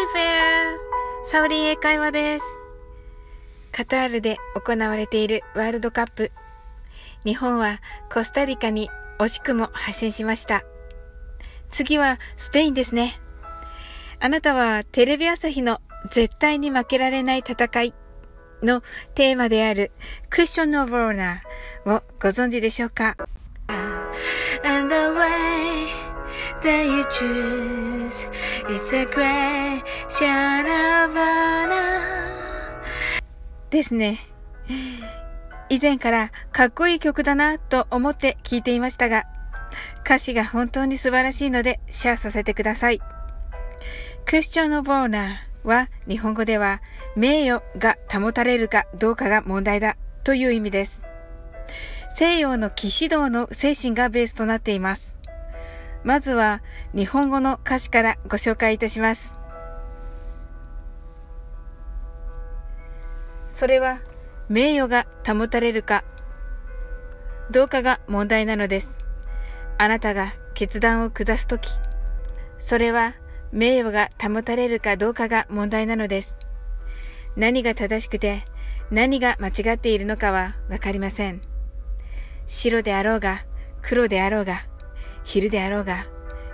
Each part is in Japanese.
Hi there! サオリン英会話です。カタールで行われているワールドカップ。日本はコスタリカに惜しくも発信しました。次はスペインですね。あなたはテレビ朝日の絶対に負けられない戦いのテーマであるクッション・オブ・オーナーをご存知でしょうか？And the way that you choose It's a question of honor ですね。以前からかっこいい曲だなと思って聴いていましたが、歌詞が本当に素晴らしいのでシェアさせてください。クエスチョンオブオーナーは日本語では名誉が保たれるかどうかが問題だという意味です。西洋の騎士道の精神がベースとなっています。まずは日本語の歌詞からご紹介いたします。それは名誉が保たれるかどうかが問題なのです。あなたが決断を下すとき、それは名誉が保たれるかどうかが問題なのです。何が正しくて何が間違っているのかはわかりません。白であろうが、黒であろうが、昼であろうが、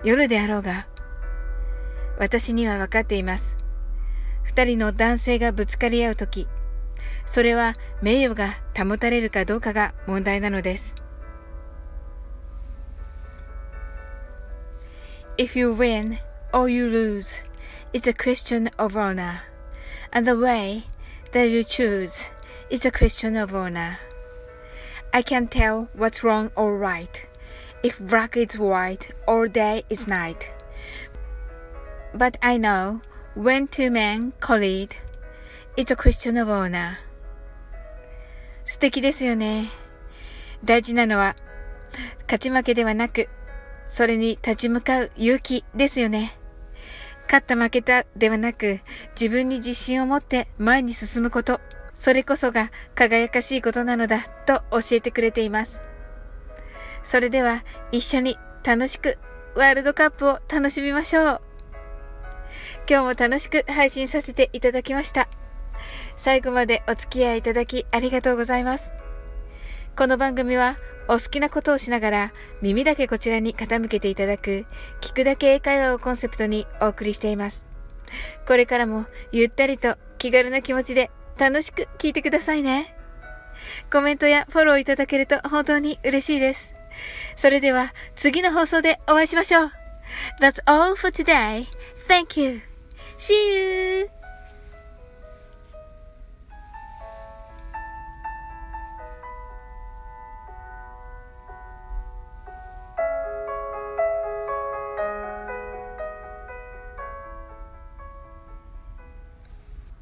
夜であろうが、私にはわかっています。二人の男性がぶつかり合うとき、それは名誉が保たれるかどうかが問題なのです。If you win or you lose, it's a question of honor. And the way that you choose is a question of honor. I can tell what's wrong or right, if black is white or day is night. But I know when two men collide, it's a question of honor. 素敵ですよね。大事なのは、勝ち負けではなく、それに立ち向かう勇気ですよね。勝った負けたではなく、自分に自信を持って前に進むこと、それこそが輝かしいことなのだと教えてくれています。それでは一緒に楽しくワールドカップを楽しみましょう。今日も楽しく配信させていただきました。最後までお付き合いいただきありがとうございます。この番組はお好きなことをしながら耳だけこちらに傾けていただく聞くだけ英会話をコンセプトにお送りしています。これからもゆったりと気軽な気持ちで楽しく聞いてくださいね。コメントやフォローいただけると本当に嬉しいです。それでは次の放送でお会いしましょう。That's all for today. Thank you. See you!